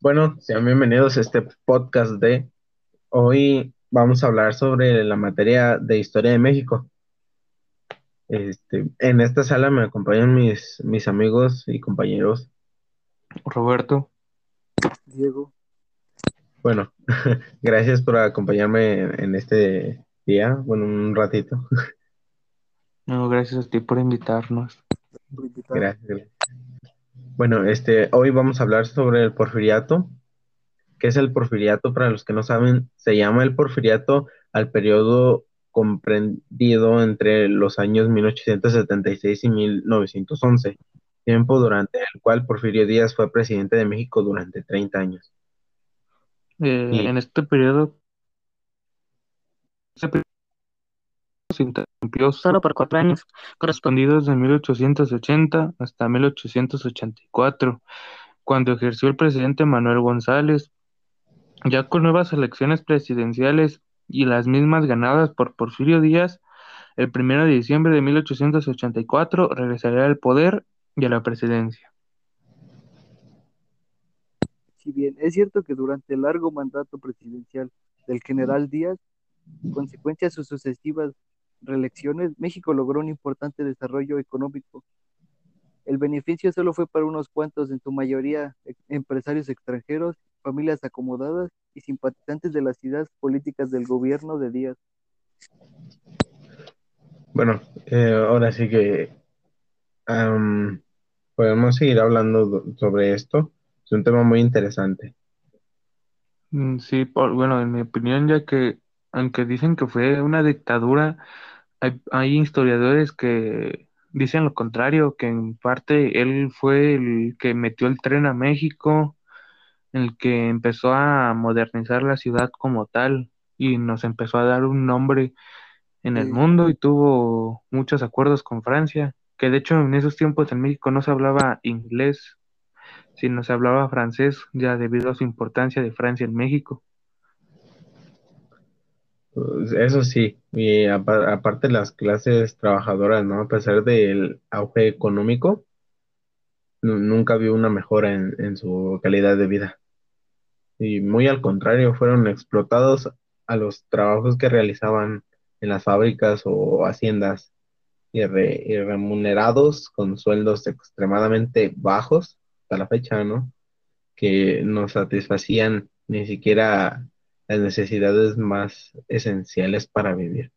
Bueno, sean bienvenidos a este podcast de hoy vamos a hablar sobre la materia de historia de México. Este, en esta sala me acompañan mis, mis amigos y compañeros. Roberto. Diego. Bueno, gracias por acompañarme en este día, bueno, un ratito. No, gracias a ti por invitarnos. Gracias. Bueno, este, hoy vamos a hablar sobre el porfiriato. ¿Qué es el porfiriato? Para los que no saben, se llama el porfiriato al periodo comprendido entre los años 1876 y 1911, tiempo durante el cual Porfirio Díaz fue presidente de México durante 30 años. Eh, en este periodo se interrumpió solo por cuatro años, correspondidos de 1880 hasta 1884, cuando ejerció el presidente Manuel González. Ya con nuevas elecciones presidenciales y las mismas ganadas por Porfirio Díaz, el 1 de diciembre de 1884 regresaría al poder y a la presidencia. Si bien es cierto que durante el largo mandato presidencial del general Díaz, consecuencia de sus sucesivas reelecciones, México logró un importante desarrollo económico. El beneficio solo fue para unos cuantos, en su mayoría empresarios extranjeros, familias acomodadas y simpatizantes de las ideas políticas del gobierno de Díaz. Bueno, eh, ahora sí que podemos seguir hablando sobre esto. Es un tema muy interesante. Mm, sí, bueno, en mi opinión, ya que aunque dicen que fue una dictadura, hay, historiadores que dicen lo contrario, que en parte él fue el que metió el tren a México, el que empezó a modernizar la ciudad como tal y nos empezó a dar un nombre en el mundo y tuvo muchos acuerdos con Francia, que de hecho en esos tiempos en México no se hablaba inglés, sino se hablaba francés, ya debido a su importancia de Francia en México. Pues, eso sí, y aparte las clases trabajadoras, ¿no? A pesar del auge económico, nunca vio una mejora en, su calidad de vida. Y muy al contrario, fueron explotados a los trabajos que realizaban en las fábricas o haciendas y, remunerados con sueldos extremadamente bajos hasta la fecha, ¿no? Que no satisfacían ni siquiera las necesidades más esenciales para vivir.